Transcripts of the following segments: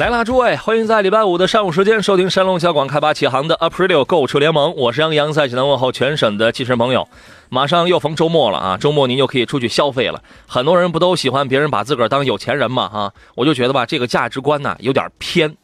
来啦，诸位，欢迎在礼拜五的上午时间收听山龙小广开发启航的 Aprilio 购车联盟，我是杨洋，在济南问候全省的汽车朋友。马上又逢周末了啊，周末您就可以出去消费了。很多人不都喜欢别人把自个儿当有钱人吗？哈，我就觉得吧，这个价值观呢有点偏。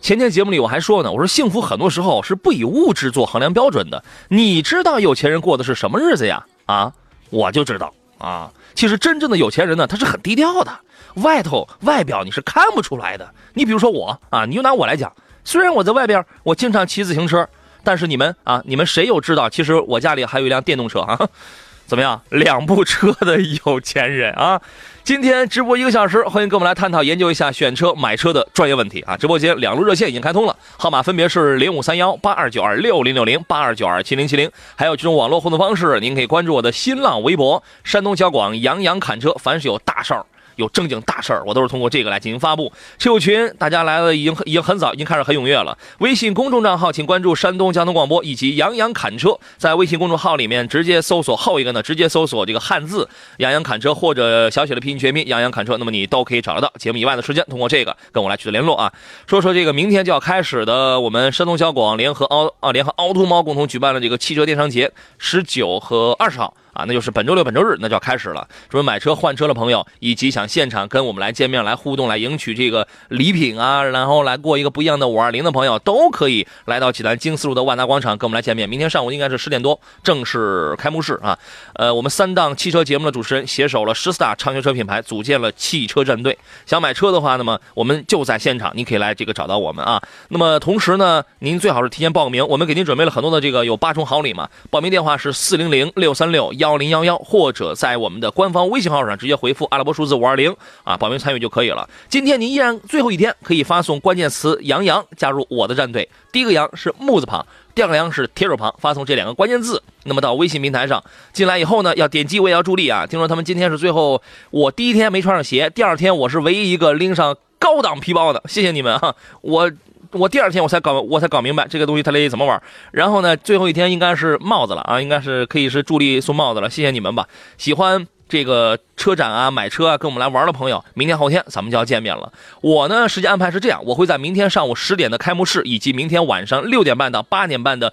前天节目里我还说呢，我说幸福很多时候是不以物质做衡量标准的。你知道有钱人过的是什么日子呀？啊，我就知道啊。其实真正的有钱人呢，他是很低调的。外头外表你是看不出来的。你比如说我啊，你就拿我来讲，虽然我在外边我经常骑自行车，但是你们啊，你们谁有知道？其实我家里还有一辆电动车啊，怎么样？两部车的有钱人啊！今天直播一个小时，欢迎跟我们来探讨研究一下选车买车的专业问题啊！直播间两路热线已经开通了，号码分别是零五三幺八二九二六零六零八二九二七零七零，还有这种网络互动方式，您可以关注我的新浪微博山东交广杨洋侃车，凡是有大事儿。有正经大事儿，我都是通过这个来进行发布。车友群大家来了，已经已经很早，已经开始很踊跃了。微信公众账号请关注山东交通广播以及杨洋侃车，在微信公众号里面直接搜索后一个呢，直接搜索这个汉字“杨洋侃车”或者小写的拼音全拼“杨洋侃车”，那么你都可以找得到。节目以外的时间，通过这个跟我来取得联络啊。说说这个明天就要开始的，我们山东交广联合凹啊联合凹凸猫共同举办的这个汽车电商节，十九和二十号。啊，那就是本周六、本周日，那就要开始了。准备买车、换车的朋友，以及想现场跟我们来见面、来互动、来赢取这个礼品啊，然后来过一个不一样的五二零的朋友，都可以来到济南京四路的万达广场跟我们来见面。明天上午应该是十点多正式开幕式啊。呃，我们三档汽车节目的主持人携手了十四大畅销车品牌，组建了汽车战队。想买车的话，那么我们就在现场，您可以来这个找到我们啊。那么同时呢，您最好是提前报个名，我们给您准备了很多的这个有八重好礼嘛。报名电话是四零零六三六。幺零幺幺，或者在我们的官方微信号上直接回复阿拉伯数字五二零啊，报名参与就可以了。今天您依然最后一天可以发送关键词“杨洋”加入我的战队。第一个“杨”是木字旁，第二个“杨”是铁手旁，发送这两个关键字。那么到微信平台上进来以后呢，要点击我也要助力啊。听说他们今天是最后，我第一天没穿上鞋，第二天我是唯一一个拎上高档皮包的，谢谢你们啊，我。我第二天我才搞，我才搞明白这个东西它得怎么玩。然后呢，最后一天应该是帽子了啊，应该是可以是助力送帽子了。谢谢你们吧。喜欢这个车展啊、买车啊，跟我们来玩的朋友，明天后天咱们就要见面了。我呢，时间安排是这样，我会在明天上午十点的开幕式，以及明天晚上六点半到八点半的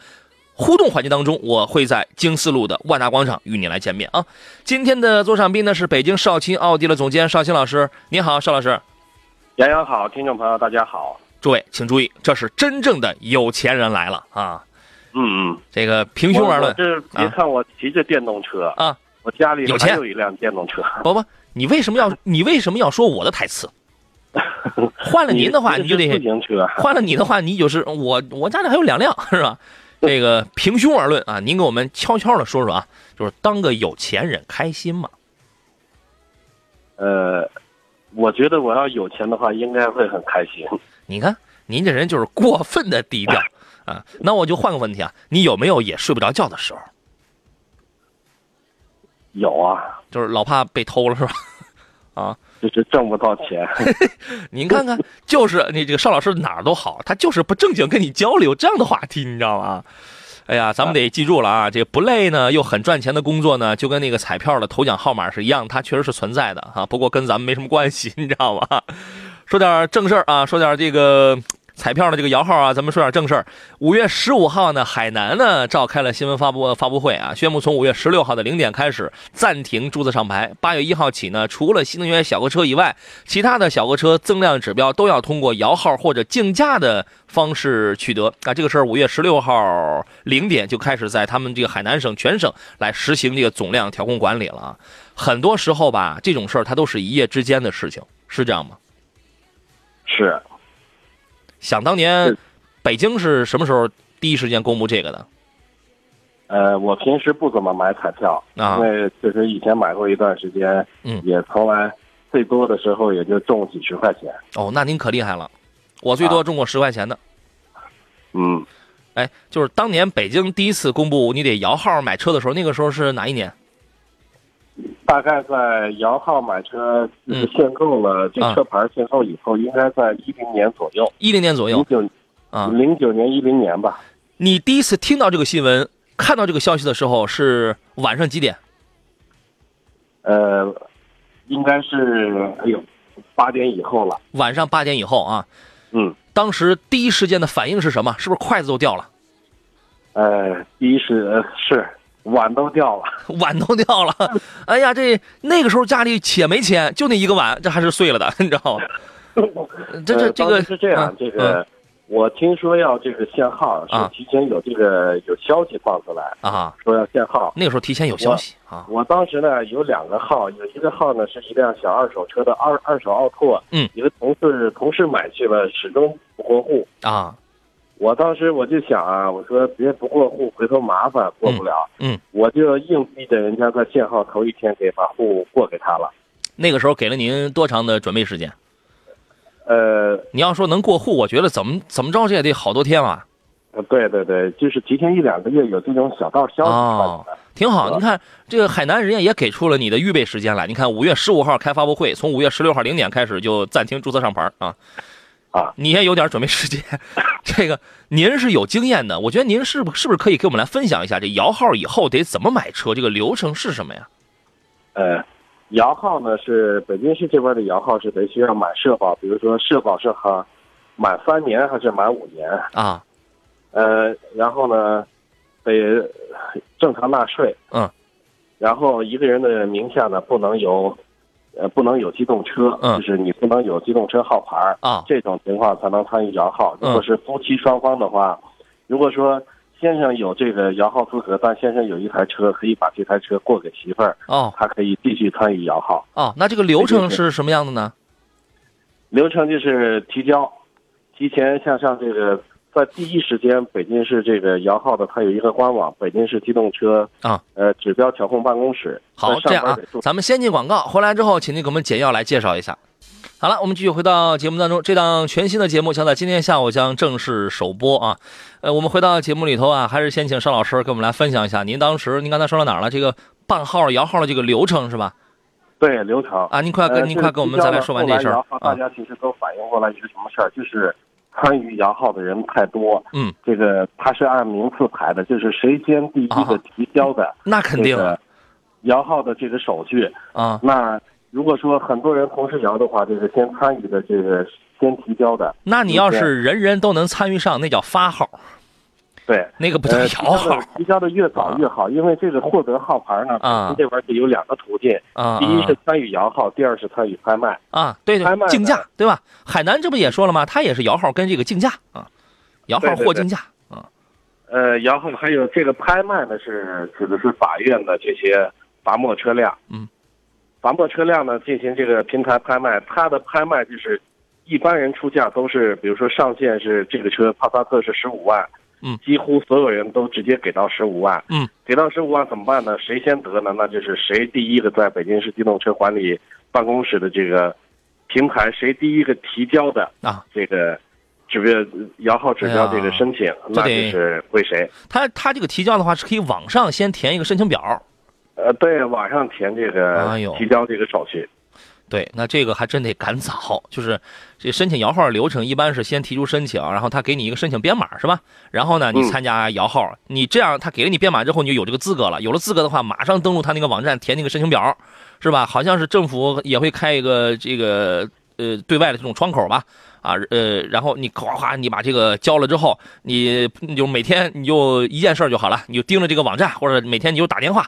互动环节当中，我会在京四路的万达广场与你来见面啊。今天的座上宾呢是北京少卿奥迪的总监少青老师，你好，邵老师。杨洋好，听众朋友大家好。诸位请注意，这是真正的有钱人来了啊！嗯嗯，这个平胸而论，这别看我骑着电动车啊，我家里有钱，有一辆电动车。不不，你为什么要 你为什么要说我的台词？换了您的话，你就得自行车。换了你的话，你就是我，我家里还有两辆，是吧？这个平胸而论啊，您给我们悄悄的说说啊，就是当个有钱人开心吗？呃，我觉得我要有钱的话，应该会很开心。你看，您这人就是过分的低调啊！那我就换个问题啊，你有没有也睡不着觉的时候？有啊，就是老怕被偷了是吧？啊，就是挣不到钱。您看看，就是你这个邵老师哪儿都好，他就是不正经跟你交流这样的话题，你知道吗？哎呀，咱们得记住了啊，这不累呢又很赚钱的工作呢，就跟那个彩票的头奖号码是一样，它确实是存在的哈。不过跟咱们没什么关系，你知道吗？说点正事儿啊，说点这个彩票的这个摇号啊，咱们说点正事儿。五月十五号呢，海南呢召开了新闻发布发布会啊，宣布从五月十六号的零点开始暂停注册上牌。八月一号起呢，除了新能源小客车以外，其他的小客车增量指标都要通过摇号或者竞价的方式取得。啊，这个事儿五月十六号零点就开始在他们这个海南省全省来实行这个总量调控管理了啊。很多时候吧，这种事儿它都是一夜之间的事情，是这样吗？是，想当年，北京是什么时候第一时间公布这个的？呃，我平时不怎么买彩票，啊因为确实以前买过一段时间，嗯也从来最多的时候也就中几十块钱。哦，那您可厉害了，我最多中过十块钱的。嗯，哎，就是当年北京第一次公布你得摇号买车的时候，那个时候是哪一年？大概在摇号买车就是限购了，这啊车牌限购以后，应该在一零年左右，一零年左右零九啊。零九年一零年吧。你第一次听到这个新闻、看到这个消息的时候是晚上几点？呃，应该是哎呦八点以后了。晚上八点以后啊。嗯，当时第一时间的反应是什么？是不是筷子都掉了，呃，第一是呃是碗都掉了。碗都掉了？哎呀，这那个时候家里且没钱，就那一个碗，这还是碎了的，你知道吗？这这这个是这样嗯，这个我听说要这个限号，啊是提前有这个有消息放出来，啊，说要限号。那个时候提前有消息啊。我当时呢有两个号，有一个号呢是一辆小二手车的二二手奥拓，嗯，一个同事同事买去了，始终不过户。啊，我当时我就想啊，我说别不过户，回头麻烦过不了，嗯嗯我就硬逼着人家在限号头一天给把户过给他了。那个时候给了您多长的准备时间？呃，你要说能过户，我觉得怎么怎么着这也得好多天啊。呃对对对，就是提前一两个月有这种小道消息。挺好，你看这个海南人家也给出了你的预备时间来。你看五月十五号开发布会，从五月十六号零点开始就暂停注册上牌啊。啊，你也有点准备时间。这个您是有经验的，我觉得您是不是不是可以给我们来分享一下这摇号以后得怎么买车，这个流程是什么呀？呃，摇号呢是北京市这边的摇号是得需要买社保，比如说社保是哈满三年还是满五年，啊，呃，然后呢得正常纳税，嗯，然后一个人的名下呢不能有呃不能有机动车，嗯就是你不能有机动车号牌儿啊这种情况才能参与摇号。嗯如果是夫妻双方的话，如果说先生有这个摇号资格，但先生有一台车，可以把这台车过给媳妇儿，哦他可以继续参与摇号。哦，那这个流程是什么样的呢？流程就是提交，提前向上这个，在第一时间，北京市这个摇号的，它有一个官网，北京市机动车啊，呃，指标调控办公室。好，这样啊咱们先进广告，回来之后，请您给我们简要来介绍一下。好了，我们继续回到节目当中，这档全新的节目将在今天下午将正式首播啊。呃，我们回到节目里头啊，还是先请邵老师给我们来分享一下您当时您刚才说到哪儿了？这个办号摇号的这个流程是吧？对流程啊，您快呃跟您快跟我们再来说完这事儿大啊。家其实都反映过来一个什么事儿，就是参与摇号的人太多。嗯，这个他是按名次排的，就是谁先第一个啊提交的那肯定摇号的这个手续。啊，那如果说很多人同时摇的话，就是先参与的这个先提交的，那你要是人人都能参与上，那叫发号，对，那个不叫摇交号的提交的越早越好，因为这个获得号牌呢，这边就有两个途径，啊。第一是参与摇号，第二是参与拍卖。啊，对拍卖对，竞价对吧？海南这不也说了吗？他也是摇号跟这个竞价啊，摇号或竞价啊。呃，然后还有这个拍卖呢，是指的是法院的这些罚没车辆。嗯，罚没车辆呢进行这个平台拍卖，它的拍卖就是一般人出价都是，比如说上限是这个车帕萨特是十五万。嗯，几乎所有人都直接给到十五万。嗯，给到十五万怎么办呢？谁先得呢？那就是谁第一个在北京市机动车管理办公室的这个平台，谁第一个提交的啊，这个指标摇号指标这个申请，那就是归谁。他他这个提交的话是可以网上先填一个申请表，呃，对，网上填这个提交这个手续。对，那这个还真得赶早，就是这申请摇号流程一般是先提出申请，然后他给你一个申请编码是吧？然后呢，你嗯参加摇号，你这样他给了你编码之后，你就有这个资格了。有了资格的话，马上登录他那个网站填那个申请表，是吧？好像是政府也会开一个这个呃对外的这种窗口吧。啊，呃，然后你哗哗，你把这个交了之后，你你就每天你就一件事儿就好了，你就盯着这个网站，或者每天你就打电话，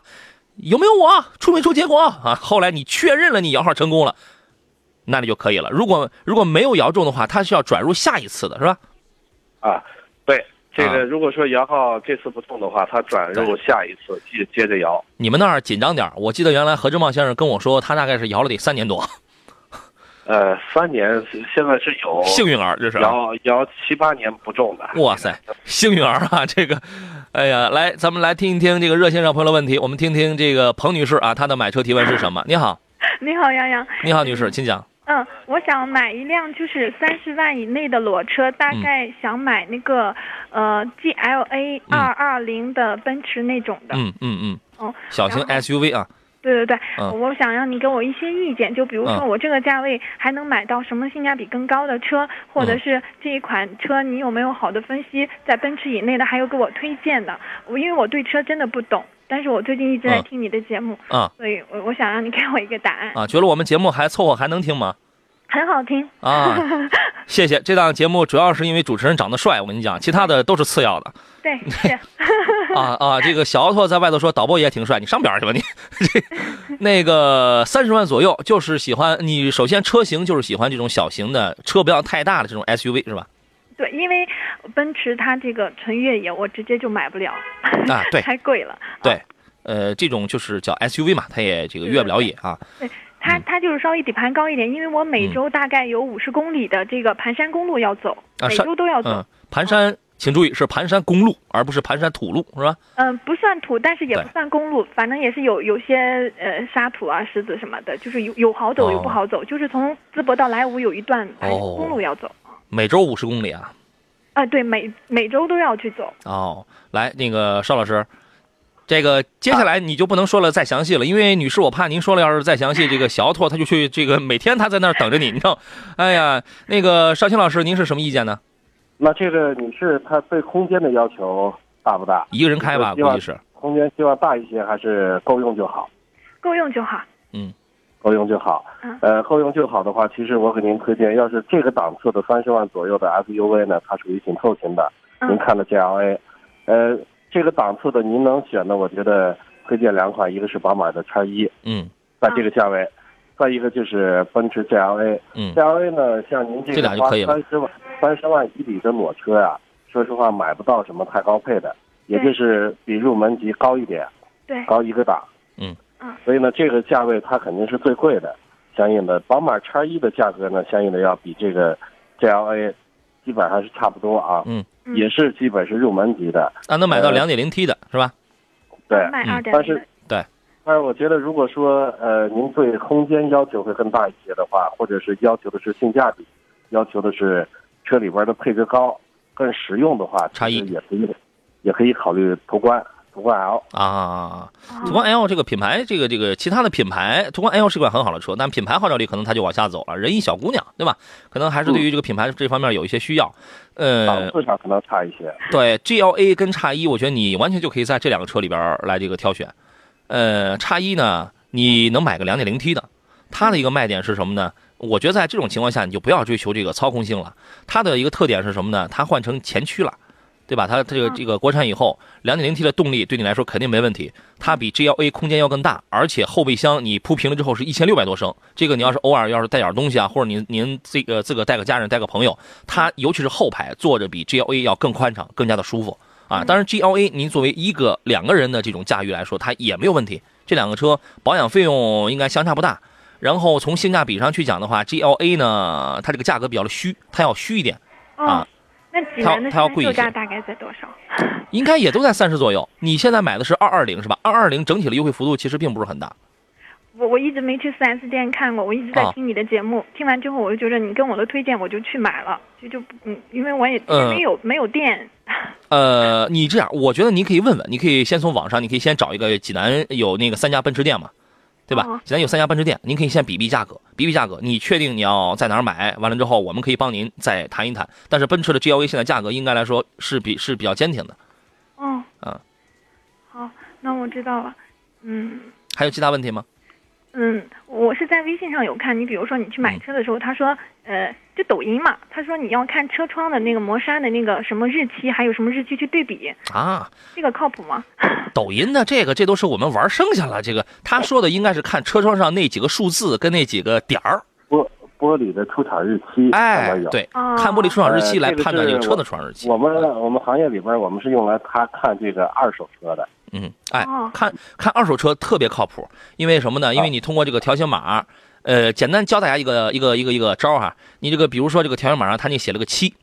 有没有我出没出结果啊？后来你确认了你摇号成功了，那你就可以了。如果如果没有摇中的话，它是要转入下一次的，是吧？啊，对，这啊个如果说摇号这次不中的话，他转入下一次接接着摇。你们那儿紧张点儿我记得原来何志茂先生跟我说，他大概是摇了得三年多，呃，三年现在是有幸运儿这是啊。摇摇七八年不中的。哇塞，幸运儿啊！这个，哎呀，来，咱们来听一听这个热线上朋友的问题。我们听听这个彭女士啊，她的买车提问是什么？你好，你好，杨洋。你好，女士，请讲。嗯，我想买一辆就是三十万以内的裸车，大概想买那个呃 GLA 二二零的奔驰那种的。嗯嗯嗯。哦，小型 SUV 啊。对对对，嗯我想让你给我一些意见，就比如说嗯我这个价位还能买到什么性价比更高的车，或者嗯是这一款车你有没有好的分析，在奔驰以内的还有给我推荐的。我因为我对车真的不懂，但是我最近一直在嗯听你的节目，啊所以我我想让你给我一个答案。啊，觉得我们节目还凑合，还能听吗？很好听，啊，谢谢。这档节目主要是因为主持人长得帅，我跟你讲，其他的都是次要的。对，是。啊啊，这个小奥拓在外头说导播也挺帅，你上边儿去吧你。这那个三十万左右，就是喜欢你。首先车型就是喜欢这种小型的车，不要太大的这种 SUV 是吧？对，因为奔驰它这个纯越野，我直接就买不了，啊对 太贵了。对，呃，这种就是叫 SUV 嘛，它也这个越不了野啊。对，它它就是稍微底盘高一点，因为我每周大概有五十公里的这个盘山公路要走，每周都要走。嗯，盘山，请注意是盘山公路，而不是盘山土路，是吧？嗯、不算土，但是也不算公路，反正也是有有些呃沙土啊、石子什么的，就是有有好走有不好走，就是从淄博到莱芜有一段公路要走。每周五十公里啊。啊、对，每每周都要去走。哦，来，那个邵老师，这个接下来你就不能说了再详细了，因为女士，我怕您说了要是再详细，这个小奥拓他就去这个每天他在那儿等着你，你知道？哎呀，那个邵青老师，您是什么意见呢？那这个女士她对空间的要求大不大？一个人开吧，希望估计是。空间希望大一些，还是够用就好？够用就好。嗯够用就好嗯。呃，够用就好的话，其实我给您推荐，要是这个档次的三十万左右的 SUV 呢，它属于紧凑型的。您嗯看的 GLA，呃，这个档次的您能选的，我觉得推荐两款，一个是宝马的叉一，嗯在这个价位，再一个就是奔驰 GLA。嗯 GLA 呢，像您这这个花俩就可以三十万三十万以里的裸车呀、说实话买不到什么太高配的，也就是比入门级高一点，对，高一个档。嗯嗯所以呢，这个价位它肯定是最贵的，相应的，宝马叉一的价格呢，相应的要比这个 GLA 基本上是差不多啊，嗯，嗯也是基本是入门级的，啊，能买到呃两点零 T 的是吧？对。卖嗯二点零但是的。但是我觉得，如果说呃您对空间要求会更大一些的话，或者是要求的是性价比，要求的是车里边的配置高、更实用的话，差异也可以，也可以考虑途观、途观 L。啊，哦途观 L 这个品牌，这个这个其他的品牌，途观 L 是一款很好的车，但品牌号召力可能它就往下走了。人一小姑娘，对吧？可能还是对于这个品牌这方面有一些需要。呃档，次上可能差一些。对，GLA 跟叉一，我觉得你完全就可以在这两个车里边来这个挑选。呃，叉一呢，你能买个两点零 T 的，它的一个卖点是什么呢？我觉得在这种情况下，你就不要追求这个操控性了。它的一个特点是什么呢？它换成前驱了，对吧？它这个嗯这个国产以后，两点零 T 的动力对你来说肯定没问题。它比 GLA 空间要更大，而且后备箱你铺平了之后是一千六百多升。这个你要是偶尔要是带点东西啊，或者您您这个自个带个家人带个朋友，它尤其是后排坐着比 GLA 要更宽敞，更加的舒服啊。当然 GLA 您作为一个两个人的这种驾驭来说，它也没有问题。这两个车保养费用应该相差不大。然后从性价比上去讲的话，GLA 呢，它这个价格比较的虚，它要虚一点，哦啊，那济它它要贵一些售价大概在多少？应该也都在三十左右。你现在买的是二二零是吧？二二零整体的优惠幅度其实并不是很大。我我一直没去 4S 店看过，我一直在啊听你的节目。听完之后，我就觉得你跟我的推荐，我就去买了，就就嗯，因为我也嗯没有、没有店。呃，你这样，我觉得你可以问问，你可以先从网上，你可以先找一个济南有那个三家奔驰店嘛，对吧？哦济南有三家奔驰店，您可以先比比价格，比比价格，你确定你要在哪儿买？完了之后，我们可以帮您再谈一谈。但是奔驰的 GLA 现在价格应该来说是比是比较坚挺的。哦，啊，好，那我知道了。嗯还有其他问题吗？嗯，我是在微信上有看你，比如说你去买车的时候，他说呃，就抖音嘛，他说你要看车窗的那个磨砂的那个什么日期，还有什么日期去对比，啊，这个靠谱吗？抖音的这个，这都是我们玩剩下了。这个他说的应该是看车窗上那几个数字跟那几个点儿，玻玻璃的出厂日期哎。，对，哦看玻璃出厂日期来判断这个车的出厂日期。我们我们行业里边，我们是用来他看这个二手车的。嗯，哎哦，看看二手车特别靠谱，因为什么呢？因为你通过这个条形码，呃，简单教大家一个一个一个一个招儿哈。你这个比如说这个条形码上它那写了个七，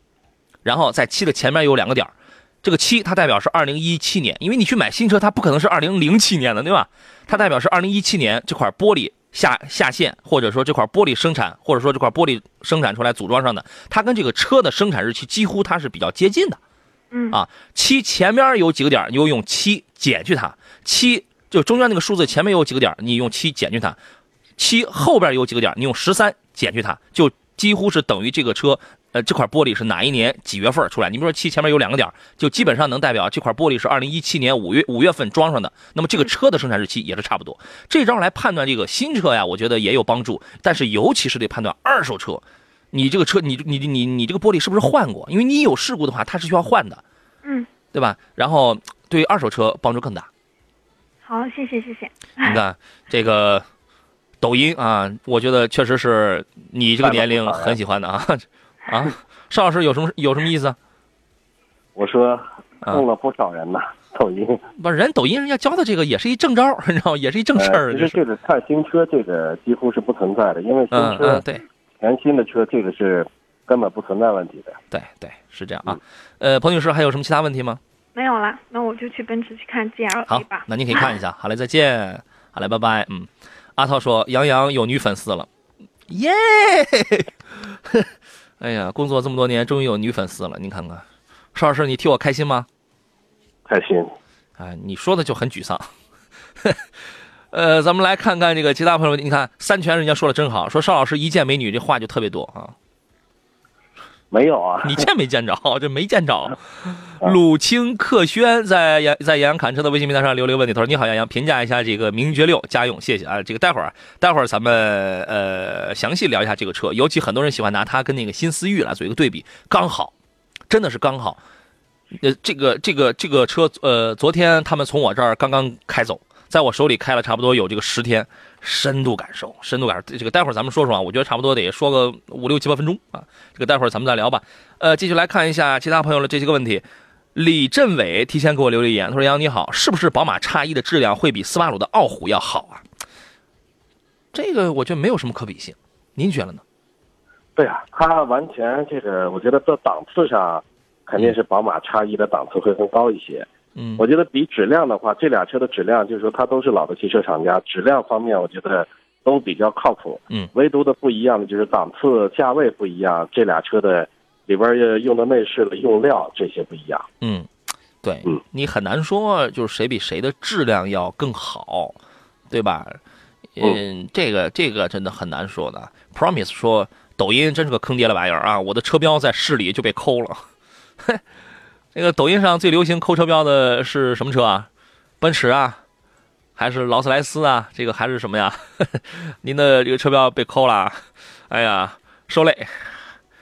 然后在七的前面有两个点儿，这个七它代表是二零一七年，因为你去买新车，它不可能是二零零七年的，对吧？它代表是二零一七年这块玻璃下下线，或者说这块玻璃生产，或者说这块玻璃生产出来组装上的，它跟这个车的生产日期几乎它是比较接近的。嗯啊，七前面有几个点，你就用七减去它；七就中间那个数字前面有几个点，你用七减去它；七后边有几个点，你用十三减去它，就几乎是等于这个车，呃，这块玻璃是哪一年几月份出来？你比如说七前面有两个点，就基本上能代表这块玻璃是二零一七年五月五月份装上的。那么这个车的生产日期也是差不多。这招来判断这个新车呀，我觉得也有帮助，但是尤其是得判断二手车。你这个车，你你你你这个玻璃是不是换过？因为你有事故的话，它是需要换的，嗯，对吧？然后对于二手车帮助更大。好，谢谢谢谢。你看这个抖音啊，我觉得确实是你这个年龄很喜欢的啊啊！邵老师有什么有什么意思？我说坑了不少人呐，抖音。不是人抖音人家教的这个也是一正招，你知道吗？也是一正事儿。其实这个看新车，这个几乎是不存在的，因为新嗯车嗯对。全新的车，这个是根本不存在问题的。对对，是这样啊。呃，彭女士还有什么其他问题吗？没有了，那我就去奔驰去看 GLA 好吧。，那您可以看一下。好嘞，再见。好嘞，拜拜。嗯，阿涛说杨洋有女粉丝了，耶！哎呀，工作这么多年，终于有女粉丝了。您看看，邵老师，你替我开心吗？开心。哎，你说的就很沮丧。呃，咱们来看看这个其他朋友，你看三全人家说的真好，说邵老师一见美女这话就特别多啊。没有啊，你见没见着？这没见着。鲁清克轩在杨在杨洋侃车的微信平台上留了一个问题，他说：“你好，杨洋，评价一下这个名爵六家用，谢谢啊。这个待会儿待会儿咱们呃详细聊一下这个车，尤其很多人喜欢拿它跟那个新思域来做一个对比，刚好，真的是刚好。呃，这个这个这个车呃，昨天他们从我这儿刚刚开走，在我手里开了差不多有这个十天，深度感受，深度感受。这个待会儿咱们说说啊，我觉得差不多得说个五六七八分钟啊。这个待会儿咱们再聊吧。呃，继续来看一下其他朋友的这些个问题。李振伟提前给我留了一言，他说：“杨你好，是不是宝马 X 一的质量会比斯巴鲁的傲虎要好啊？”这个我觉得没有什么可比性，您觉得呢？对啊，它完全这个，我觉得在档次上肯定是宝马 X 一的档次会更高一些。我觉得比质量的话，这俩车的质量，就是说它都是老的汽车厂家，质量方面我觉得都比较靠谱。嗯，唯独的不一样的就是档次、价位不一样，这俩车的里边儿用的内饰的用料这些不一样。嗯，对嗯你很难说就是谁比谁的质量要更好，对吧？嗯，这个这个真的很难说的。Promise 说抖音真是个坑爹的玩意儿啊！我的车标在市里就被抠了。那，个抖音上最流行抠车标的是什么车啊？奔驰啊，还是劳斯莱斯啊？这个还是什么呀？您的这个车标被抠了，哎呀，受累，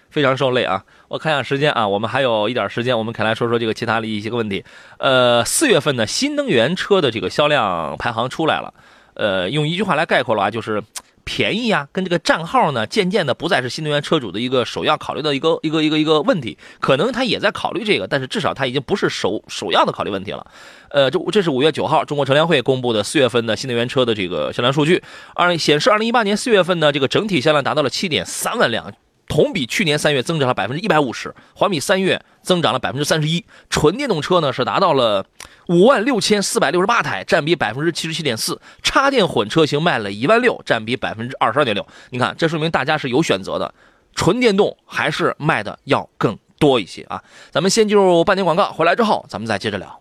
非常受累啊！我看一下时间啊，我们还有一点时间，我们可以来说说这个其他的一些个问题。呃，四月份的新能源车的这个销量排行出来了，呃，用一句话来概括的话，就是便宜呀，跟这个账号呢，渐渐的不再是新能源车主的一个首要考虑的一个一个一个一个问题。可能他也在考虑这个，但是至少他已经不是首首要的考虑问题了。呃，这这是五月九号中国车联会公布的四月份的新能源车的这个销量数据，二显示二零一八年四月份呢，这个整体销量达到了七点三万辆。同比去年三月增长了百分之一百五十，环比三月增长了百分之三十一。纯电动车呢是达到了五万六千四百六十八台，占比百分之七十七点四。插电混车型卖了一万六，占比百分之二十二点六。你看，这说明大家是有选择的，纯电动还是卖的要更多一些啊。咱们先进入半点广告，回来之后咱们再接着聊。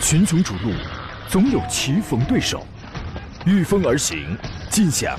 群雄逐鹿，总有棋逢对手，御风而行，尽享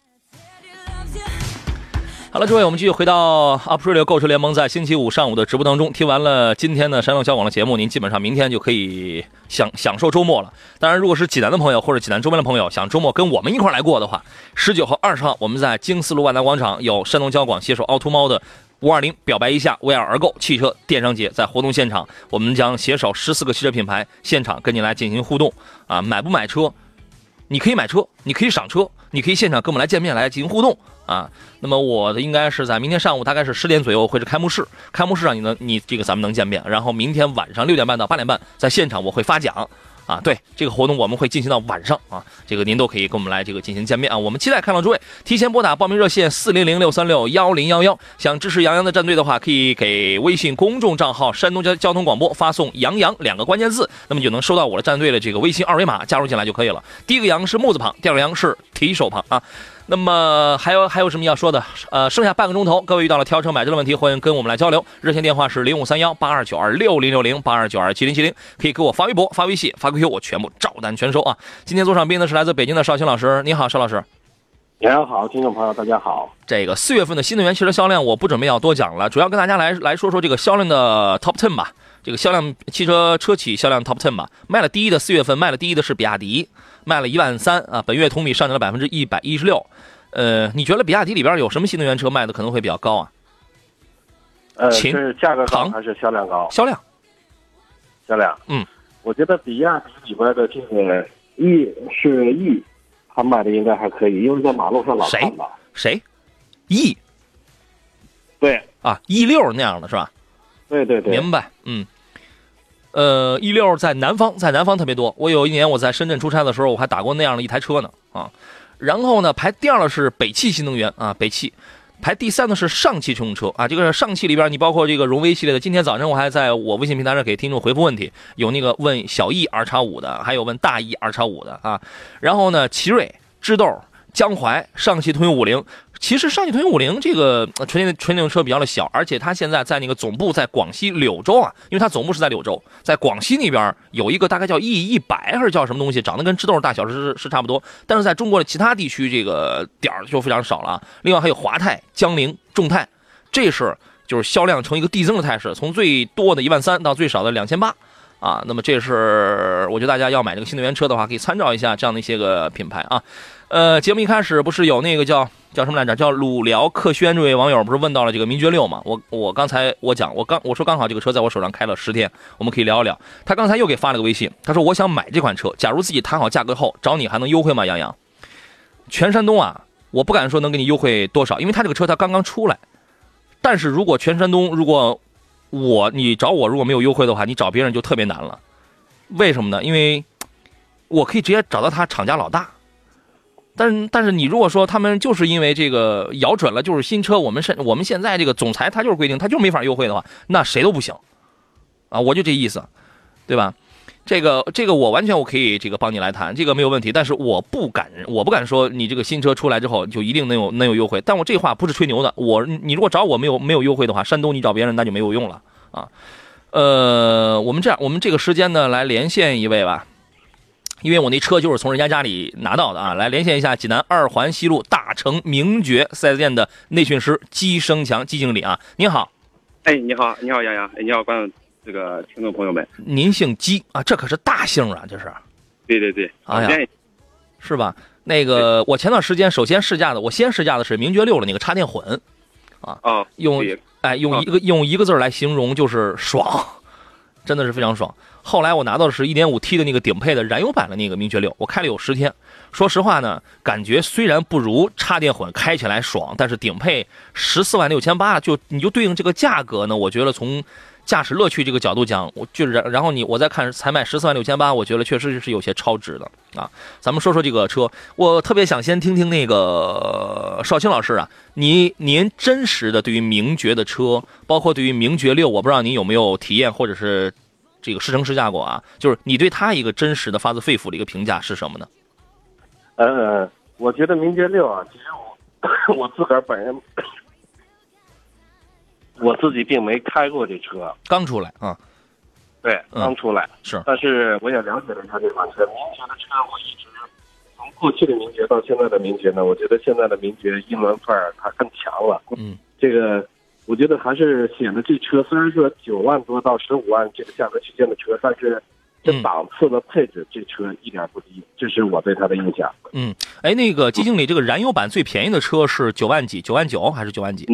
好了，诸位，我们继续回到 Up Radio 购车联盟在星期五上午的直播当中。听完了今天的山东交广的节目，您基本上明天就可以享享受周末了。当然，如果是济南的朋友或者济南周边的朋友想周末跟我们一块来过的话，十九号、二十号我们在京四路万达广场有山东交广携手凹凸猫的五二零表白一下，为爱而购汽车电商节在活动现场，我们将携手十四个汽车品牌，现场跟你来进行互动啊！买不买车？你可以买车，你可以赏车，你可以现场跟我们来见面来进行互动啊！那么我的应该是在明天上午大概是十点左右会是开幕式，开幕式上你能你这个咱们能见面，然后明天晚上六点半到八点半在现场我会发奖。啊，对这个活动我们会进行到晚上啊，这个您都可以跟我们来这个进行见面啊，我们期待看到诸位，提前拨打报名热线四零零六三六幺零幺幺，想支持杨洋的战队的话，可以给微信公众账号山东交交通广播发送“杨洋”两个关键字，那么就能收到我的战队的这个微信二维码，加入进来就可以了。第一个杨是木字旁，第二个杨是提手旁啊。那么还有还有什么要说的？呃，剩下半个钟头，各位遇到了挑车买车的问题，欢迎跟我们来交流。热线电话是零五三幺八二九二六零六零八二九二七零七零，可以给我发微博、发微信、发 QQ，我全部照单全收啊。今天坐上宾的是来自北京的邵青老师，你好，邵老师。杨洋好，听众朋友大家好。这个四月份的新能源汽车销量，我不准备要多讲了，主要跟大家来来说说这个销量的 Top Ten 吧。这个销量汽车车企销量 Top Ten 吧，卖了第一的四月份卖了第一的是比亚迪，卖了一万三啊，本月同比上涨了百分之一百一十六。呃，你觉得比亚迪里边有什么新能源车卖的可能会比较高啊？呃，秦是价格高还是销量高？销量，销量，嗯，我觉得比亚迪里边的这个 E 是 E，它卖的应该还可以，因为在马路上老谁看到。谁？E 对啊，E 六那样的是吧？对对对，明白，嗯。呃，E 六在南方，在南方特别多。我有一年我在深圳出差的时候，我还打过那样的一台车呢啊。然后呢，排第二的是北汽新能源啊，北汽。排第三的是上汽乘用车啊，这个上汽里边，你包括这个荣威系列的。今天早晨我还在我微信平台上给听众回复问题，有那个问小 E R 叉五的，还有问大 E R 叉五的啊。然后呢，奇瑞、智斗、江淮、上汽通用五菱。其实上汽通用五菱这个纯电纯电动车比较的小，而且它现在在那个总部在广西柳州啊，因为它总部是在柳州，在广西那边有一个大概叫 E 一百还是叫什么东西，长得跟智斗大小是是差不多，但是在中国的其他地区这个点儿就非常少了。另外还有华泰、江铃、众泰，这是就是销量呈一个递增的态势，从最多的一万三到最少的两千八。啊，那么这是我觉得大家要买这个新能源车的话，可以参照一下这样的一些个品牌啊。呃，节目一开始不是有那个叫叫什么来着？叫鲁辽克轩这位网友不是问到了这个名爵六嘛？我我刚才我讲我刚我说刚好这个车在我手上开了十天，我们可以聊一聊。他刚才又给发了个微信，他说我想买这款车，假如自己谈好价格后找你还能优惠吗？杨洋，全山东啊，我不敢说能给你优惠多少，因为他这个车他刚刚出来。但是如果全山东如果我你找我如果没有优惠的话，你找别人就特别难了。为什么呢？因为我可以直接找到他厂家老大。但但是你如果说他们就是因为这个咬准了就是新车，我们现我们现在这个总裁他就是规定他就没法优惠的话，那谁都不行啊！我就这意思，对吧？这个这个我完全我可以这个帮你来谈，这个没有问题。但是我不敢我不敢说你这个新车出来之后就一定能有能有优惠。但我这话不是吹牛的，我你如果找我没有没有优惠的话，山东你找别人那就没有用了啊。呃，我们这样，我们这个时间呢来连线一位吧。因为我那车就是从人家家里拿到的啊，来连线一下济南二环西路大成名爵四 S 店的内训师姬生强姬经理啊，您好，哎，你好，你好，杨洋，哎，你好，观众这个听众朋友们，您姓姬？啊，这可是大姓啊，这是，对对对，哎呀。是吧？那个我前段时间首先试驾的，我先试驾的是名爵六的那个插电混，啊，用哎用一个用一个字来形容就是爽，真的是非常爽。后来我拿到的是 1.5T 的那个顶配的燃油版的那个名爵六，我开了有十天。说实话呢，感觉虽然不如插电混开起来爽，但是顶配十四万六千八，就你就对应这个价格呢，我觉得从驾驶乐趣这个角度讲，我就然然后你我再看才卖十四万六千八，我觉得确实是有些超值的啊。咱们说说这个车，我特别想先听听那个邵青老师啊，你您真实的对于名爵的车，包括对于名爵六，我不知道您有没有体验或者是这个试乘试驾过啊？就是你对他一个真实的发自肺腑的一个评价是什么呢？呃，我觉得名爵六啊，其实我 我自个儿本人我自己并没开过这车，刚出来啊，对，嗯刚出来，是但是我也了解了一下这款车。名爵的车，我一直从过去的名爵到现在的名爵呢，我觉得现在的名爵英伦范儿它更强了。嗯，这个我觉得还是显得这车虽然说九万多到十五万这个价格区间的车，但是这嗯档次的配置，这车一点不低，这是我对它的印象。嗯，哎，那个季经理，这个燃油版最便宜的车是九万几？九万九还是九万几？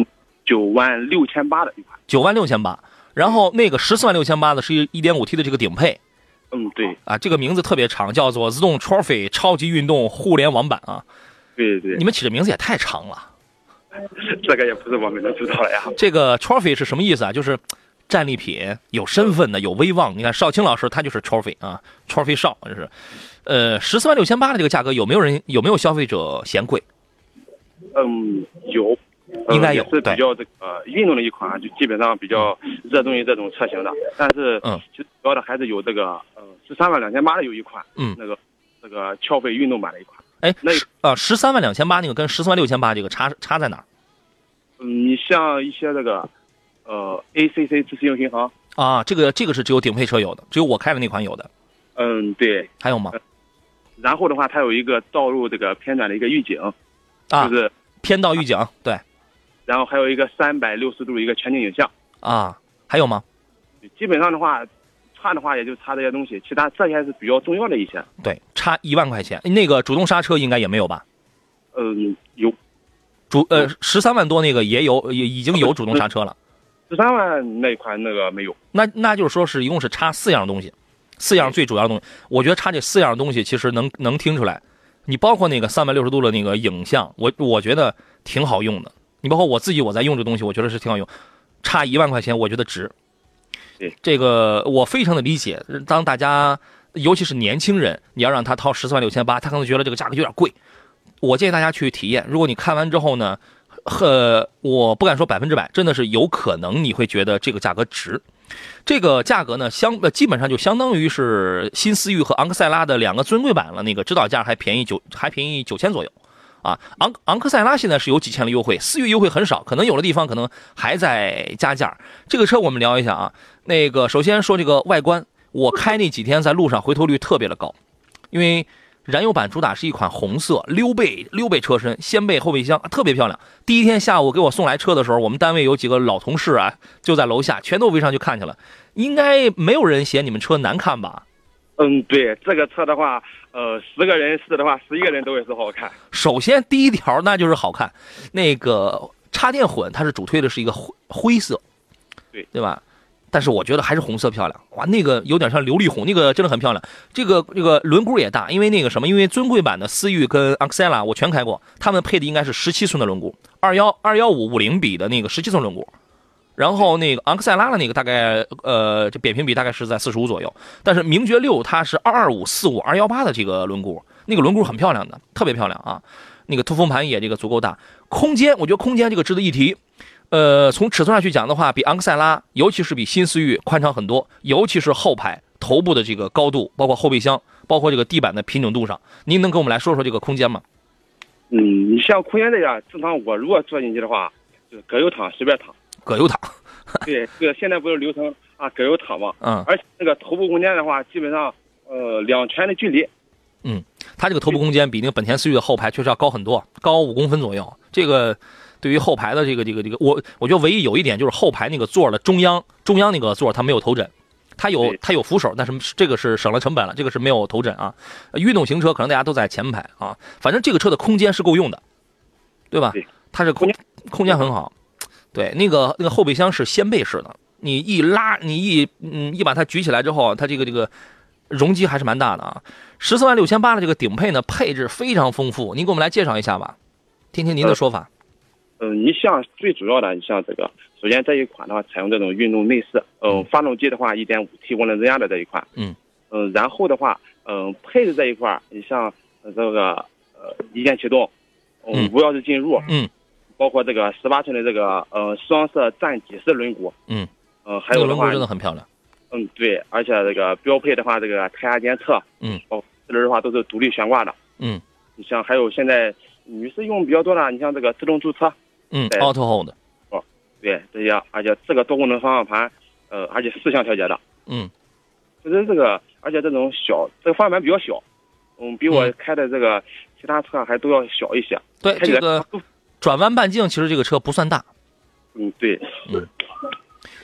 九万六千八的一款。九万六千八。然后那个十四万六千八的是一点五 T 的这个顶配嗯，对啊，这个名字特别长，叫做自动 Trophy 超级运动互联网版啊。对对你，们起的名字也太长了。这个也不是我们能知道的呀。这个 Trophy 是什么意思啊？就是战利品，有身份的，有威望。你看邵青老师他就是 Trophy 啊，Trophy 少就是。呃，十四万六千八的这个价格，有没有人有没有消费者嫌贵？嗯，有，呃应该有也是比较这个呃运动的一款，就基本上比较热衷于这种车型的。但是，嗯，其实主要的还是有这个呃十三万两千八的有一款，嗯那个这个翘飞运动版的一款。哎，那十啊，十三万两千八那个跟十四万六千八这个差差在哪儿嗯，你像一些这个呃 ACC 自适应巡航，啊？这个这个是只有顶配车有的，只有我开的那款有的，嗯，对。还有吗？然后的话，它有一个道路这个偏转的一个预警，啊就，是偏道预警，对然后还有一个三百六十度一个全景影像。啊，还有吗？基本上的话，差的话也就差这些东西，其他这些是比较重要的一些。对，差一万块钱。那个主动刹车应该也没有吧？嗯，有主呃十三万多那个也有，也已经有主动刹车了。十三万那款那个没有。那那就是说是一共是差四样东西，四样最主要的东西。我觉得差这四样东西其实能能听出来，你包括那个三百六十度的那个影像，我我觉得挺好用的。你包括我自己我在用这东西，我觉得是挺好用，差一万块钱我觉得值。对，这个我非常的理解。当大家尤其是年轻人，你要让他掏十四万六千八，他可能觉得这个价格有点贵。我建议大家去体验。如果你看完之后呢，呃，我不敢说百分之百，真的是有可能你会觉得这个价格值。这个价格呢，相呃基本上就相当于是新思域和昂克赛拉的两个尊贵版了，那个指导价还便宜九还便宜九千左右。啊，昂昂克赛拉现在是有几千的优惠，思域优惠很少，可能有的地方可能还在加价。这个车我们聊一下啊，那个首先说这个外观，我开那几天在路上回头率特别的高，因为燃油版主打是一款红色溜背溜背车身，掀背后备箱特别漂亮。第一天下午给我送来车的时候，我们单位有几个老同事啊，就在楼下全都围上去看去了，应该没有人嫌你们车难看吧？嗯，对，这个车的话，呃，十个人试的话，十一个人都会说好看。首先第一条那就是好看，那个插电混它是主推的是一个灰灰色，对对吧？但是我觉得还是红色漂亮，哇，那个有点像琉璃红，那个真的很漂亮。这个这个轮毂也大，因为那个什么，因为尊贵版的思域跟昂克赛拉我全开过，他们配的应该是十七寸的轮毂，二幺二幺五五零比的那个十七寸轮毂。然后那个昂克赛拉的那个大概呃，这扁平比大概是在四十五左右，但是名爵六它是二二五四五二幺八的这个轮毂，那个轮毂很漂亮的，特别漂亮啊。那个通风盘也这个足够大，空间我觉得空间这个值得一提。呃，从尺寸上去讲的话，比昂克赛拉，尤其是比新思域宽敞很多，尤其是后排头部的这个高度，包括后备箱，包括这个地板的平整度上，您能给我们来说说这个空间吗？嗯，你像空间这样，正常我如果坐进去的话，就是葛优躺随便躺。葛优躺，对，这个现在不是流行啊，葛优躺嘛。嗯，而且那个头部空间的话，基本上呃两拳的距离。嗯它这个头部空间比那个本田思域的后排确实要高很多，高五公分左右。这个对于后排的这个这个这个，我我觉得唯一有一点就是后排那个座的中央中央那个座它没有头枕，它有它有扶手，但是这个是省了成本了，这个是没有头枕啊。呃运动型车可能大家都在前排啊，反正这个车的空间是够用的，对吧对？它是空空空间很好，对，那个那个后备箱是掀背式的，你一拉，你一嗯一把它举起来之后，它这个这个容积还是蛮大的啊。十四万六千八的这个顶配呢，配置非常丰富，您给我们来介绍一下吧，听听您的说法。嗯，你像最主要的，你像这个，首先这一款的话，采用这种运动内饰，嗯，发动机的话，一点五 T 涡轮增压的这一款，嗯，嗯，然后的话，嗯，配置这一块儿，你像呃这个呃一键启动，嗯无钥匙进入，嗯，包括这个十八寸的这个呃双色战戟式轮毂，嗯，嗯，还有的话轮毂真的很漂亮。嗯，对，而且这个标配的话，这个胎压监测，嗯，包括四轮的话都是独立悬挂的。嗯你像还有现在女士用比较多的，你像这个自动驻车，嗯，Auto Hold，哦对，这些，而且这个多功能方向盘，呃，而且四项调节的，嗯。其实这个，而且这种小，这个方向盘比较小，嗯，比我嗯。开的这个其他车还都要小一些。对这个转弯半径其实这个车不算大，嗯，对，嗯，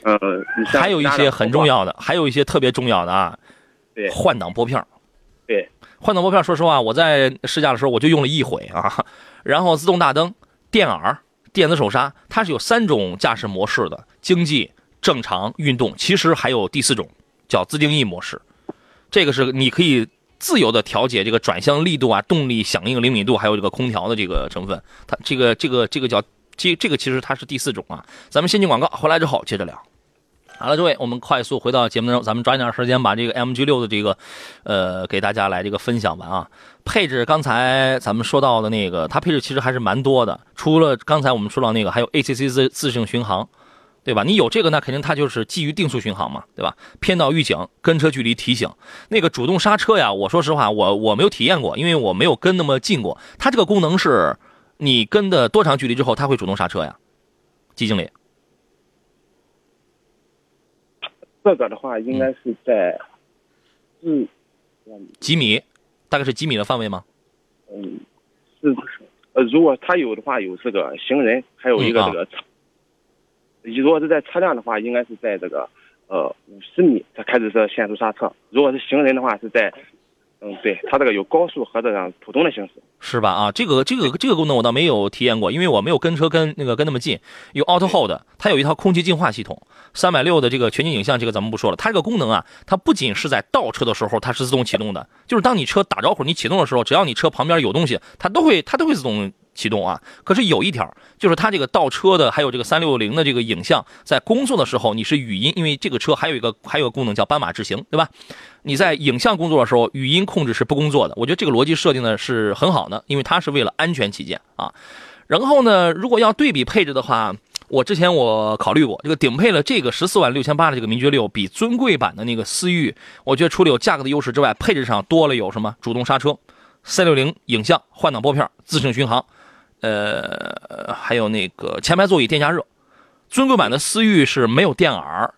呃，还有一些很重，要的，还有一些特别重要的啊，对。换挡拨片儿对，换挡拨片说实话，我在试驾的时候我就用了一回啊，然后自动大灯、电耳、电子手刹，它是有三种驾驶模式的：经济、正常、运动。其实还有第四种叫自定义模式，这个是你可以自由的调节这个转向力度啊、动力响应灵敏度，还有这个空调的这个成分。它这个这个这个叫这这个其实它是第四种啊。咱们先进广告，回来之后接着聊。好了，各位，我们快速回到节目中，咱们抓紧点时间把这个 MG 六的这个，呃，给大家来这个分享完啊。配置刚才咱们说到的那个，它配置其实还是蛮多的。除了刚才我们说到那个，还有 ACC 自自适应巡航，对吧？你有这个，那肯定它就是基于定速巡航嘛，对吧？偏导预警、跟车距离提醒，那个主动刹车呀，我说实话，我我没有体验过，因为我没有跟那么近过。它这个功能是，你跟的多长距离之后，它会主动刹车呀？季经理。这个的话，应该是在，嗯，几米，大概是几米的范围吗？嗯，是，呃，如果他有的话，有这个行人，还有一个这个车。如果是在车辆的话，应该是在这个呃五十米他开始是限速刹车。如果是行人的话，是在。嗯，对，它这个有高速和这个普通的行驶，是吧？啊，这个这个这个功能我倒没有体验过，因为我没有跟车跟那个跟那么近。有 Auto Hold，它有一套空气净化系统，三百六的这个全景影像，这个咱们不说了。它这个功能啊，它不仅是在倒车的时候它是自动启动的，就是当你车打着火你启动的时候，只要你车旁边有东西，它都会它都会自动。启动啊！可是有一条，就是它这个倒车的，还有这个三六零的这个影像，在工作的时候你是语音，因为这个车还有一个还有个功能叫斑马智行，对吧？你在影像工作的时候，语音控制是不工作的。我觉得这个逻辑设定的是很好的，因为它是为了安全起见啊。然后呢，如果要对比配置的话，我之前我考虑过，这个顶配了这个十四万六千八的这个名爵六，比尊贵版的那个思域，我觉得除了有价格的优势之外，配置上多了有什么？主动刹车、三六零影像、换挡拨片、自适应巡航。呃，还有那个前排座椅电加热，尊贵版的思域是没有电耳，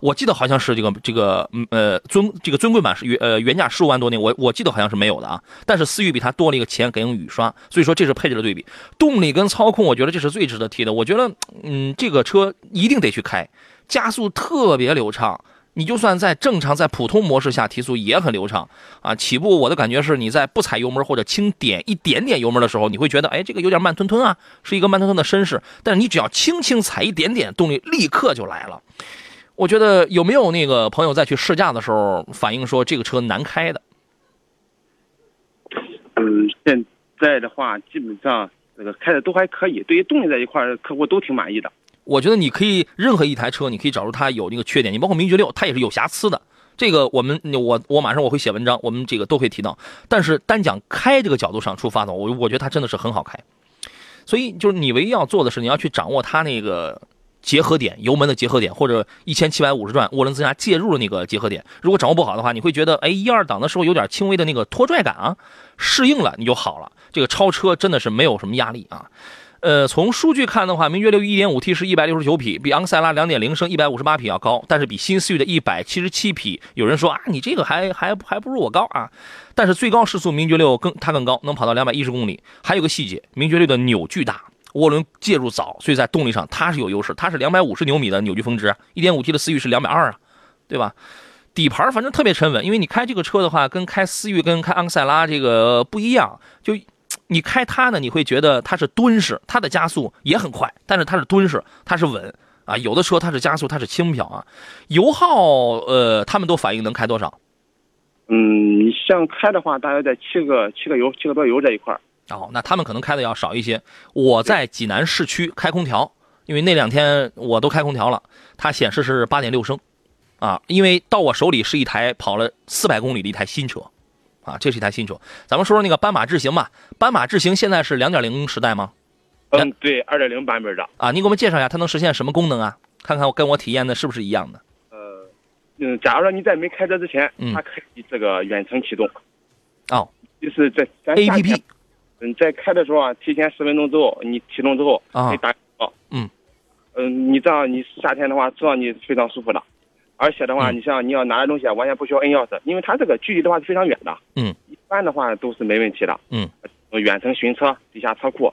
我记得好像是这个这个呃尊这个尊贵版是原呃原价十五万多那我我记得好像是没有的啊，但是思域比它多了一个前感应雨刷，所以说这是配置的对比，动力跟操控，我觉得这是最值得提的，我觉得嗯这个车一定得去开，加速特别流畅。你就算在正常在普通模式下提速也很流畅啊！起步我的感觉是你在不踩油门或者轻点一点点油门的时候，你会觉得哎这个有点慢吞吞啊，是一个慢吞吞的绅士。但是你只要轻轻踩一点点，动力立刻就来了。我觉得有没有那个朋友在去试驾的时候反映说这个车难开的？嗯，现在的话基本上这个开的都还可以，对于动力这一块客户都挺满意的。我觉得你可以任何一台车，你可以找出它有那个缺点。你包括名爵六，它也是有瑕疵的。这个我们我我马上我会写文章，我们这个都会提到。但是单讲开这个角度上出发的，我我觉得它真的是很好开。所以就是你唯一要做的是，你要去掌握它那个结合点，油门的结合点，或者一千七百五十转涡轮增压介入的那个结合点。如果掌握不好的话，你会觉得哎一二档的时候有点轻微的那个拖拽感啊，适应了你就好了。这个超车真的是没有什么压力啊。呃，从数据看的话，名爵六 1.5T 是一百六十九匹，比昂克赛拉2.0升一百五十八匹要高，但是比新思域的一百七十七匹，有人说啊，你这个还还还不如我高啊。但是最高时速名爵六更它更高，能跑到两百一十公里。还有个细节，名爵六的扭矩大，涡轮介入早，所以在动力上它是有优势，它是两百五十牛米的扭矩峰值，1.5T 的思域是两百二啊，对吧？底盘反正特别沉稳，因为你开这个车的话，跟开思域跟开昂克赛拉这个不一样，就。你开它呢，你会觉得它是敦式，它的加速也很快，但是它是敦式，它是稳啊。有的车它是加速，它是轻飘啊。油耗，呃，他们都反映能开多少？嗯，你像开的话，大约在七个七个油，七个多油这一块哦，那他们可能开的要少一些。我在济南市区开空调，因为那两天我都开空调了，它显示是八点六升，啊，因为到我手里是一台跑了四百公里的一台新车。啊，这是一台新车。咱们说说那个斑马智行吧。斑马智行现在是两点零时代吗？嗯，对，二点零版本的。啊，你给我们介绍一下，它能实现什么功能啊？看看我跟我体验的是不是一样的。呃，嗯，假如说你在没开车之前，它可以这个远程启动。哦，就是在咱 A P P。嗯，在开的时候啊，提前十分钟之后，你启动之后可以打哦。嗯。嗯，你这样你夏天的话，这样你非常舒服的。而且的话，你像你要拿的东西啊，完全不需要摁钥匙，因为它这个距离的话是非常远的。嗯，一般的话都是没问题的。嗯，远程寻车，地下车库，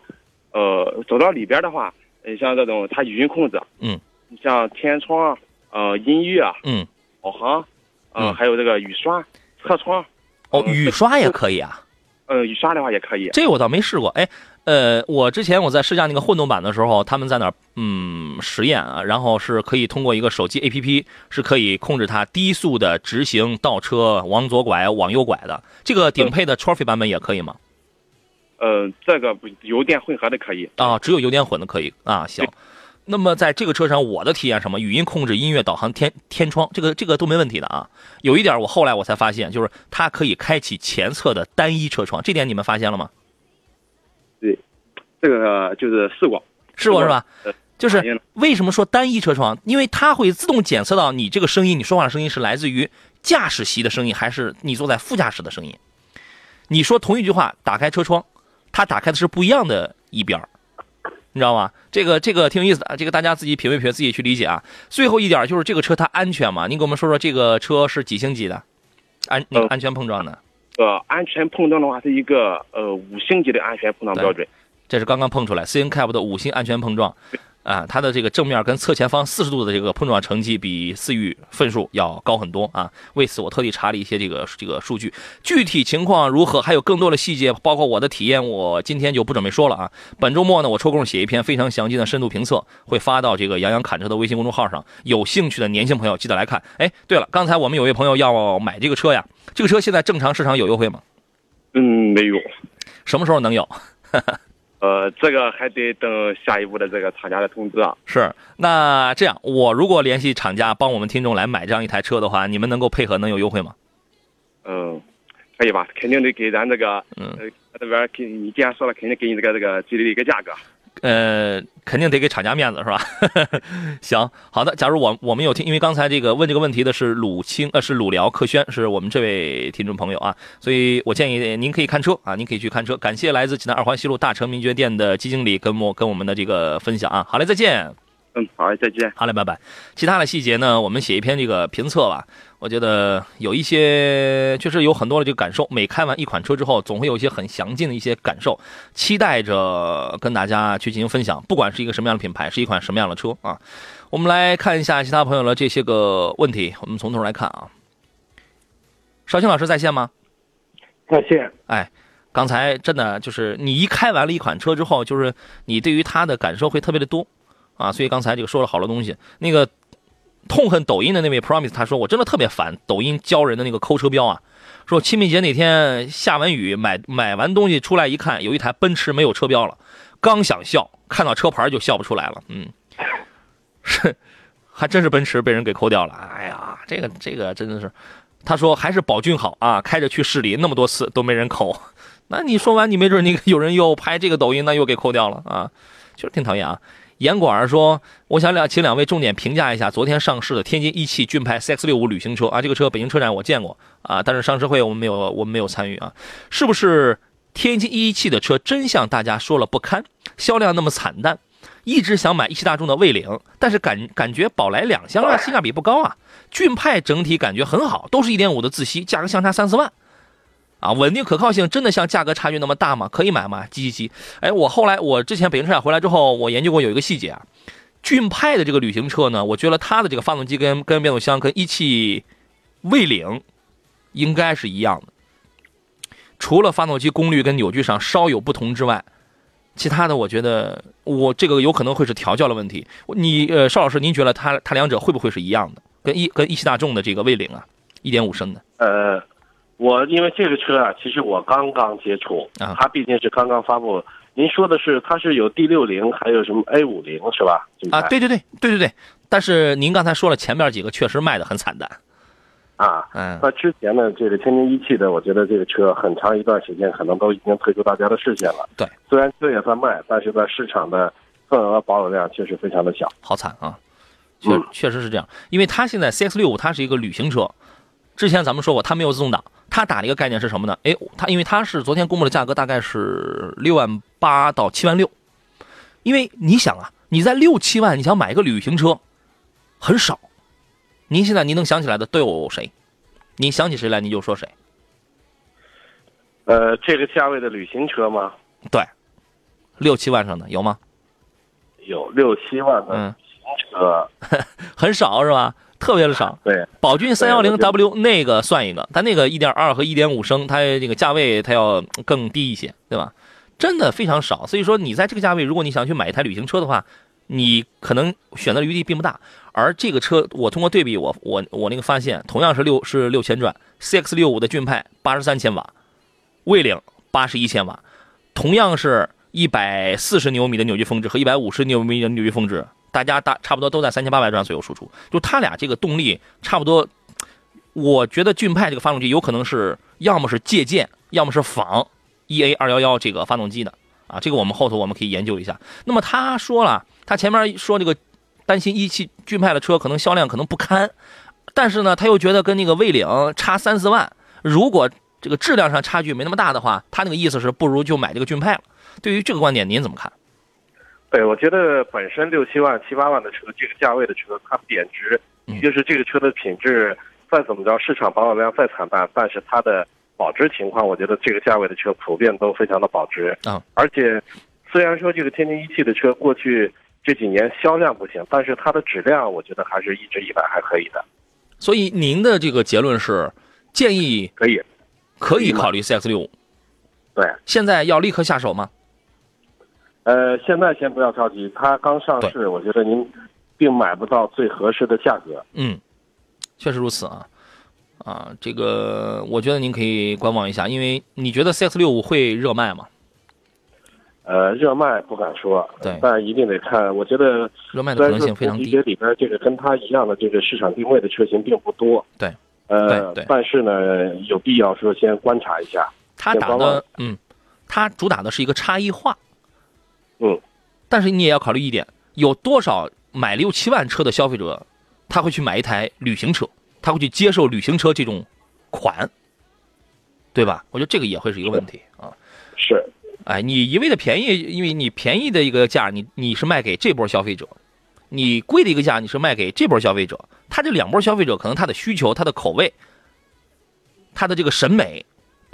呃，走到里边的话，呃像这种它语音控制。嗯，你像天窗，呃，音乐。嗯，导航，嗯，还有这个雨刷，车窗。哦，雨刷也可以啊。呃。嗯，雨刷的话也可以。这个我倒没试过。哎，呃，我之前我在试驾那个混动版的时候，他们在那儿嗯实验啊，然后是可以通过一个手机 APP 是可以控制它低速的直行、倒车、往左拐、往右拐的。这个顶配的 Trophy 版本也可以吗？呃，这个不油电混合的可以。啊，只有油电混的可以啊。行。那么在这个车上，我的体验什么？语音控制、音乐导航、天天窗，这个这个都没问题的啊。有一点我后来我才发现，就是它可以开启前侧的单一车窗，这点你们发现了吗？对，这个就是试过，试过是吧？就是为什么说单一车窗？因为它会自动检测到你这个声音，你说话的声音是来自于驾驶席的声音，还是你坐在副驾驶的声音？你说同一句话，打开车窗，它打开的是不一样的一边你知道吗？这个这个挺有意思的，这个大家自己品味品味，自己去理解啊。最后一点就是这个车它安全吗？您给我们说说这个车是几星级的？安那个安全碰撞的？呃，安全碰撞的话是一个呃五星级的安全碰撞标准。这是刚刚碰出来 c n c a p 的五星安全碰撞。啊，它的这个正面跟侧前方四十度的这个碰撞成绩比思域分数要高很多啊！为此我特地查了一些这个这个数据，具体情况如何，还有更多的细节，包括我的体验，我今天就不准备说了啊。本周末呢，我抽空写一篇非常详尽的深度评测，会发到这个杨洋侃车的微信公众号上，有兴趣的年轻朋友记得来看。哎，对了，刚才我们有位朋友要买这个车呀，这个车现在正常市场有优惠吗？嗯，没有。什么时候能有？呃，这个还得等下一步的这个厂家的通知啊。是，那这样，我如果联系厂家帮我们听众来买这样一台车的话，你们能够配合，能有优惠吗？嗯，可以吧？肯定得给咱这个，嗯，这边给你既然说了，肯定给你这个这个最低的一个价格。呃，肯定得给厂家面子是吧？行，好的。假如我我们有听，因为刚才这个问这个问题的是鲁清，呃，是鲁辽克轩，是我们这位听众朋友啊，所以我建议您可以看车啊，您可以去看车。感谢来自济南二环西路大成名爵店的基经理跟我跟我们的这个分享啊。好嘞，再见。嗯，好嘞，再见。好嘞，拜拜。其他的细节呢，我们写一篇这个评测吧。我觉得有一些确实有很多的这个感受。每开完一款车之后，总会有一些很详尽的一些感受，期待着跟大家去进行分享。不管是一个什么样的品牌，是一款什么样的车啊，我们来看一下其他朋友的这些个问题。我们从头来看啊。绍兴老师在线吗？在线。哎，刚才真的就是你一开完了一款车之后，就是你对于它的感受会特别的多啊。所以刚才这个说了好多东西，那个。痛恨抖音的那位 Promise，他说：“我真的特别烦抖音教人的那个抠车标啊！说清明节那天下完雨，买买完东西出来一看，有一台奔驰没有车标了，刚想笑，看到车牌就笑不出来了。嗯，是，还真是奔驰被人给抠掉了。哎呀，这个这个真的是，他说还是宝骏好啊，开着去市里那么多次都没人抠。那你说完，你没准你有人又拍这个抖音，那又给抠掉了啊，就是挺讨厌啊。”严管说：“我想两请两位重点评价一下昨天上市的天津一汽骏派 CX-65 旅行车啊，这个车北京车展我见过啊，但是上市会我们没有，我们没有参与啊。是不是天津一汽的车真像大家说了不堪，销量那么惨淡？一直想买一汽大众的魏领，但是感感觉宝来两厢啊，性价比不高啊。骏派整体感觉很好，都是一点五的自吸，价格相差三四万。”啊，稳定可靠性真的像价格差距那么大吗？可以买吗？叽叽叽！哎，我后来我之前北京车展回来之后，我研究过有一个细节啊，骏派的这个旅行车呢，我觉得它的这个发动机跟跟变速箱跟一汽魏领应该是一样的，除了发动机功率跟扭矩上稍有不同之外，其他的我觉得我这个有可能会是调教的问题。你呃，邵老师，您觉得它它两者会不会是一样的？跟一跟一汽大众的这个魏领啊，一点五升的？呃。我因为这个车啊，其实我刚刚接触啊，它毕竟是刚刚发布。您说的是它是有 D 六零，还有什么 A 五零是吧？啊，对对对对对对。但是您刚才说了前面几个确实卖的很惨淡啊。嗯。那之前呢，这个天津一汽的，我觉得这个车很长一段时间可能都已经退出大家的视线了。对。虽然车也在卖，但是在市场的份额保有量确实非常的小。好惨啊！确确实是这样，因为它现在 CX 六五它是一个旅行车，之前咱们说过它没有自动挡。他打了一个概念是什么呢？哎，他因为他是昨天公布的价格大概是六万八到七万六，因为你想啊，你在六七万你想买一个旅行车，很少。您现在您能想起来的都有谁？您想起谁来您就说谁。呃，这个价位的旅行车吗？对，六七万上的有吗？有六七万的旅行车，很少是吧？特别的少。对，宝骏三幺零 W 那个算一个，但那个一点二和一点五升，它这个价位它要更低一些，对吧？真的非常少。所以说，你在这个价位，如果你想去买一台旅行车的话，你可能选择余地并不大。而这个车，我通过对比，我我我那个发现，同样是六是六千转，CX 六五的骏派八十三千瓦，蔚领八十一千瓦，同样是一百四十牛米的扭矩峰值和一百五十牛米的扭矩峰值，大家大差不多都在三千八百转左右输出，就它俩这个动力差不多。我觉得骏派这个发动机有可能是要么是借鉴，要么是仿 EA 二幺幺这个发动机的啊，这个我们后头我们可以研究一下。那么他说了，他前面说这个担心一汽骏派的车可能销量可能不堪，但是呢，他又觉得跟那个魏领差三四万，如果这个质量上差距没那么大的话，他那个意思是不如就买这个骏派了。对于这个观点，您怎么看？对，我觉得本身六七万、七八万的车，这个价位的车，它贬值，嗯就是这个车的品质再怎么着，市场保有量再惨淡，但是它的保值情况，我觉得这个价位的车普遍都非常的保值啊。而且，虽然说这个天津一汽的车过去这几年销量不行，但是它的质量，我觉得还是一直以来还可以的，所以您的这个结论是建议可以。可以考虑 CX 六五，对，现在要立刻下手吗？呃，现在先不要着急，它刚上市，我觉得您并买不到最合适的价格。嗯，确实如此啊，啊，这个我觉得您可以观望一下，因为你觉得 CX 六五会热卖吗？呃，热卖不敢说，对但一定得看。我觉得热卖的可能性非常低级别。里边这个跟它一样的这个市场定位的车型并不多，对，呃对对，但是呢，有必要说先观察一下。它打的，嗯，它主打的是一个差异化，嗯，但是你也要考虑一点，有多少买六七万车的消费者，他会去买一台旅行车，他会去接受旅行车这种款，对吧？我觉得这个也会是一个问题啊。是，哎，你一味的便宜，因为你便宜的一个价，你你是卖给这波消费者，你贵的一个价，你是卖给这波消费者。他这两波消费者，可能他的需求、他的口味、他的这个审美、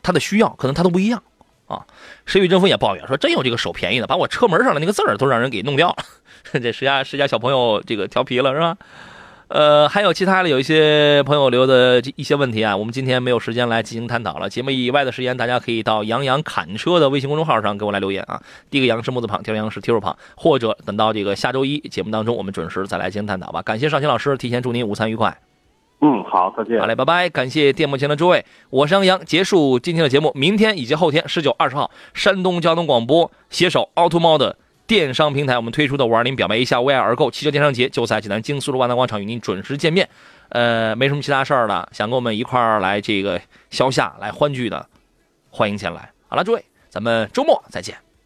他的需要，可能他都不一样啊。石宇争锋也抱怨说，真有这个手便宜的，把我车门上的那个字儿都让人给弄掉了。这石家石家小朋友这个调皮了是吧？呃，还有其他的有一些朋友留的一些问题啊，我们今天没有时间来进行探讨了。节目以外的时间，大家可以到杨洋侃车的微信公众号上给我来留言啊。第一个杨是木字旁，第二个杨是提手旁，或者等到这个下周一节目当中，我们准时再来进行探讨吧。感谢尚新老师，提前祝您午餐愉快。嗯，好，再见好。嘞，拜拜！感谢电幕前的诸位，我是杨洋，结束今天的节目。明天以及后天十九、二十号，山东交通广播携手凹凸猫的电商平台，我们推出的五二零表白一下为爱而购汽车电商节，就在济南京苏路万达广场与您准时见面。呃，没什么其他事儿了，想跟我们一块儿来这个消夏、来欢聚的，欢迎前来。好了，诸位，咱们周末再见。